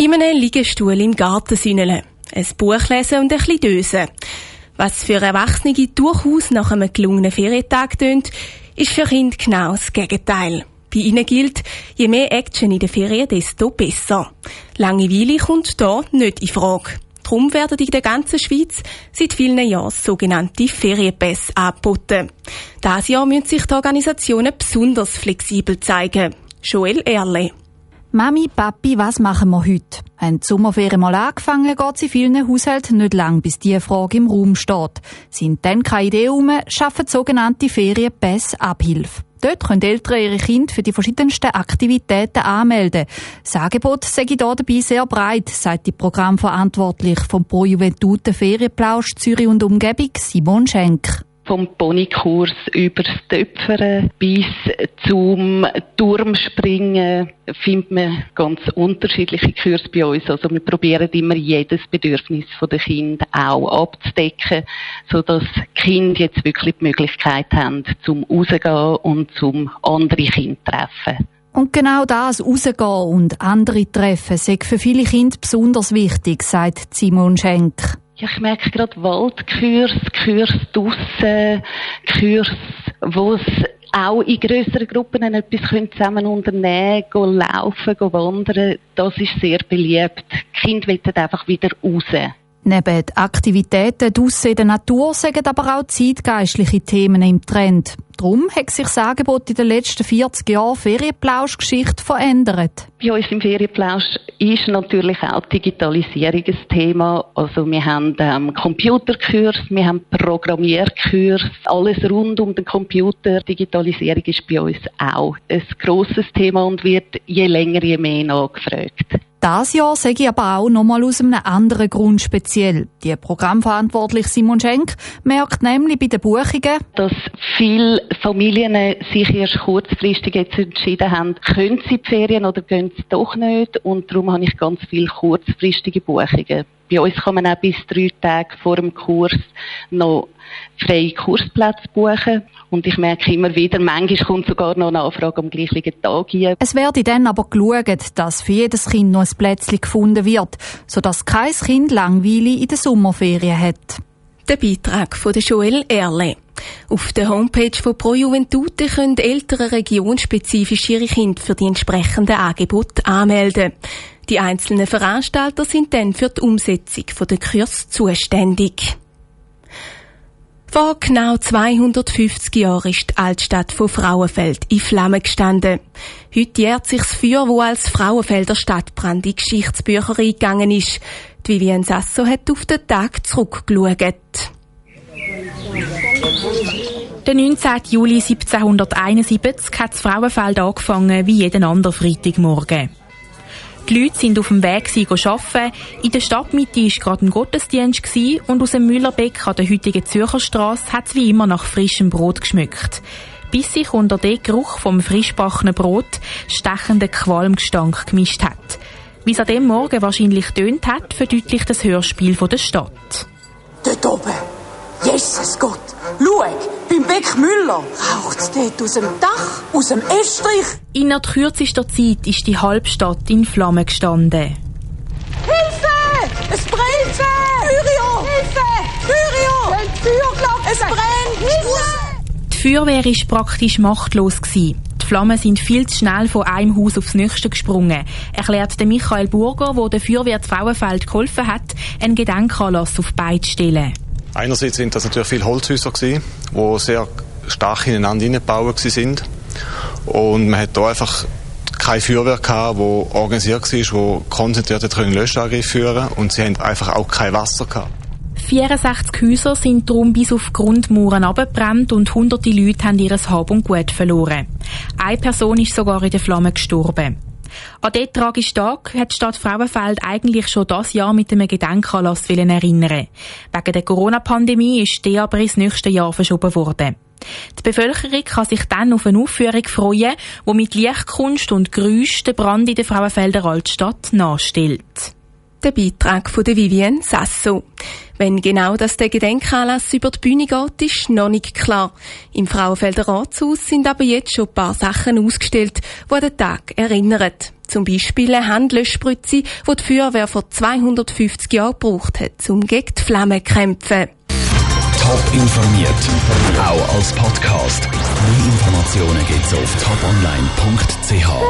In einem Liegestuhl im Garten sünneln, ein Buch lesen und ein bisschen dösen. Was für Erwachsene durchaus nach einem gelungenen Ferientag tönt, ist für Kinder genau das Gegenteil. Bei ihnen gilt, je mehr Action in der Ferien, desto besser. Langeweile kommt da nicht in Frage. Darum werden in der ganzen Schweiz seit vielen Jahren sogenannte Ferienpässe angeboten. Dieses Jahr müssen sich die Organisationen besonders flexibel zeigen. Joel Erle. Mami, Papi, was machen wir heute? Die Sommerferien mal angefangen, geht in vielen Haushalten nicht lang, bis diese Frage im Raum steht. Sind dann keine Idee herum, schaffen sogenannte Ferienpässe Abhilfe. Dort können Eltern ihre Kinder für die verschiedensten Aktivitäten anmelden. Das Angebot sei hier dabei sehr breit, sagt die Programmverantwortliche vom Pro Juventute Ferienplausch Zürich und Umgebung, Simon Schenk vom Ponykurs über das Töpfern bis zum Turmspringen findet man ganz unterschiedliche Kurse bei uns. Also wir probieren immer jedes Bedürfnis der Kinder auch abzudecken, sodass Kinder jetzt wirklich die Möglichkeit haben, zum rausgehen und zum andere Kinder treffen. Und genau das, rausgehen und andere treffen, ist für viele Kinder besonders wichtig, sagt Simon Schenk. Ja, ich merke gerade Waldkurs, Kurs draussen, Kurs, wo es auch in grösseren Gruppen etwas zusammen unternehmen können, laufen, wandern. Das ist sehr beliebt. Die Kinder wollen einfach wieder raus. Neben den Aktivitäten draussen in der Natur sind aber auch zeitgeistliche Themen im Trend. Darum hat sich das Angebot in den letzten 40 Jahren Ferienplausch-Geschichte verändert. Bei uns im Ferienplausch ist natürlich auch Digitalisierung ein Thema. Also wir haben ähm, Computerkurs, wir haben Programmierkurs, alles rund um den Computer. Digitalisierung ist bei uns auch ein grosses Thema und wird je länger, je mehr nachgefragt. Das Jahr sage ich aber auch nochmal aus einem anderen Grund speziell. Die Programmverantwortliche Simon Schenk merkt nämlich bei den Buchungen, dass viele Familien sich erst kurzfristig jetzt entschieden haben, können sie die Ferien oder gehen sie doch nicht. Und darum habe ich ganz viele kurzfristige Buchungen. Bei uns kann man auch bis drei Tage vor dem Kurs noch freie Kursplätze buchen. Und ich merke immer wieder, manchmal kommt sogar noch eine Anfrage am gleichen Tag hier. Es werde dann aber geschaut, dass für jedes Kind noch ein Plätzchen gefunden wird, sodass kein Kind Langweile in der Sommerferien hat. Der Beitrag von Joel Erle. Auf der Homepage von Pro Juventute können Eltern regionspezifisch ihre Kinder für die entsprechenden Angebote anmelden. Die einzelnen Veranstalter sind dann für die Umsetzung der Kurs zuständig. Vor genau 250 Jahren ist die Altstadt von Frauenfeld in Flammen gestanden. Heute jährt sich das Feuer, wo als Frauenfelder Stadtbrand in Geschichtsbücher eingegangen ist. Die Vivian Sasso hat auf den Tag zurückgeschaut. Der 19. Juli 1771 hat das Frauenfeld angefangen wie jeden anderen Freitagmorgen. Die Leute sind auf dem Weg arbeiten. In der Stadtmitte war gerade ein Gottesdienst und aus dem Müllerbeck an der heutigen Zürcherstrasse hat es wie immer nach frischem Brot geschmückt. Bis sich unter den Geruch vom frischbackenen Brot stechender Qualmgestank gemischt hat. Wie es an dem Morgen wahrscheinlich tönt hat, verdeutlicht das Hörspiel von der Stadt. Dort oben! Jesus Gott! Schau! Beck Müller raucht dort aus dem Dach, aus dem Estrich. Innerhalb kürzester Zeit ist die Halbstadt in Flammen gestanden. Hilfe! Es brennt! Fyrio! Hilfe! Fyrio! Feuerglocke! Es brennt! Hilfe! Die Feuerwehr war praktisch machtlos. Gewesen. Die Flammen sind viel zu schnell von einem Haus aufs nächste gesprungen, erklärt Michael Burger, der der Feuerwehr Frauenfeld geholfen hat, einen Gedenkanlass auf beide stellen. Einerseits sind das natürlich viele Holzhäuser gewesen, die sehr stark ineinander hineingebaut sind. Und man hat da einfach kein Feuerwehr gehabt, wo organisiert war, wo konzentriert einen Löschangriff führen und sie haben einfach auch kein Wasser gehabt. 64 Häuser sind darum bis auf Grundmauern abgebrannt und hunderte Leute haben ihr Hab und Gut verloren. Eine Person ist sogar in den Flammen gestorben. An diesen tragischen Tag hat die Stadt Frauenfeld eigentlich schon das Jahr mit einem Gedenkanlass erinnern. Wegen der Corona-Pandemie ist der aber ins nächste Jahr verschoben worden. Die Bevölkerung kann sich dann auf eine Aufführung freuen, die mit Lichtkunst und Geräusch den Brand in der Frauenfelder Altstadt nachstellt. Der Beitrag von Vivienne Sasso. Wenn genau das der Gedenkanlass über die Bühne geht, ist noch nicht klar. Im Frauenfelder Ratshaus sind aber jetzt schon ein paar Sachen ausgestellt, die an den Tag erinnern. Zum Beispiel eine Handlöschspritze, die die Feuerwehr vor 250 Jahren gebraucht hat, um gegen die Flammen zu kämpfen. Top informiert, auch als Podcast. Mehr Informationen gibt's auf toponline.ch.